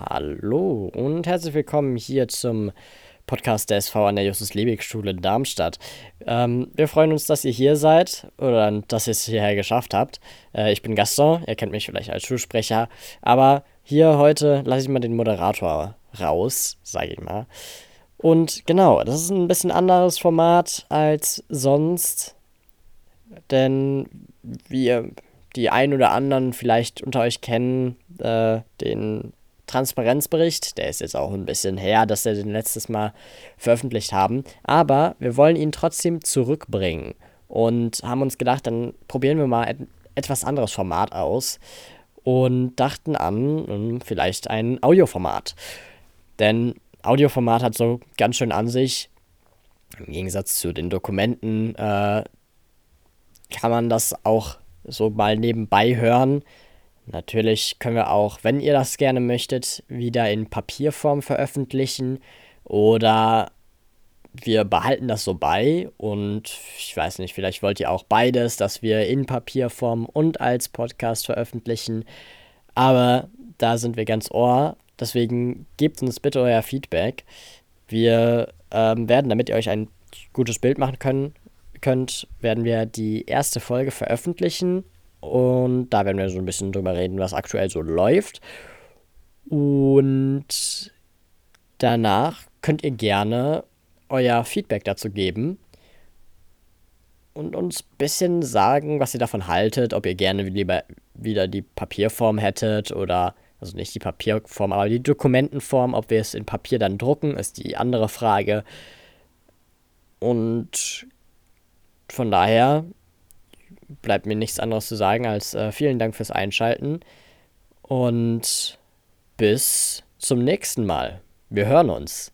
Hallo und herzlich willkommen hier zum Podcast der SV an der Justus-Liebig-Schule in Darmstadt. Ähm, wir freuen uns, dass ihr hier seid oder dass ihr es hierher geschafft habt. Äh, ich bin Gaston, ihr kennt mich vielleicht als Schulsprecher, aber hier heute lasse ich mal den Moderator raus, sage ich mal. Und genau, das ist ein bisschen anderes Format als sonst, denn wir, die ein oder anderen vielleicht unter euch kennen, äh, den Transparenzbericht. Der ist jetzt auch ein bisschen her, dass wir den letztes Mal veröffentlicht haben. Aber wir wollen ihn trotzdem zurückbringen und haben uns gedacht, dann probieren wir mal ein etwas anderes Format aus und dachten an hm, vielleicht ein Audioformat. Denn Audioformat hat so ganz schön an sich. Im Gegensatz zu den Dokumenten äh, kann man das auch so mal nebenbei hören. Natürlich können wir auch, wenn ihr das gerne möchtet, wieder in Papierform veröffentlichen oder wir behalten das so bei und ich weiß nicht, vielleicht wollt ihr auch beides, dass wir in Papierform und als Podcast veröffentlichen. Aber da sind wir ganz ohr. Deswegen gebt uns bitte euer Feedback. Wir ähm, werden, damit ihr euch ein gutes Bild machen können, könnt, werden wir die erste Folge veröffentlichen und da werden wir so ein bisschen drüber reden, was aktuell so läuft. Und danach könnt ihr gerne euer Feedback dazu geben und uns ein bisschen sagen, was ihr davon haltet, ob ihr gerne lieber wieder die Papierform hättet oder, also nicht die Papierform, aber die Dokumentenform, ob wir es in Papier dann drucken, ist die andere Frage. Und von daher bleibt mir nichts anderes zu sagen als äh, vielen Dank fürs Einschalten und bis zum nächsten Mal. Wir hören uns.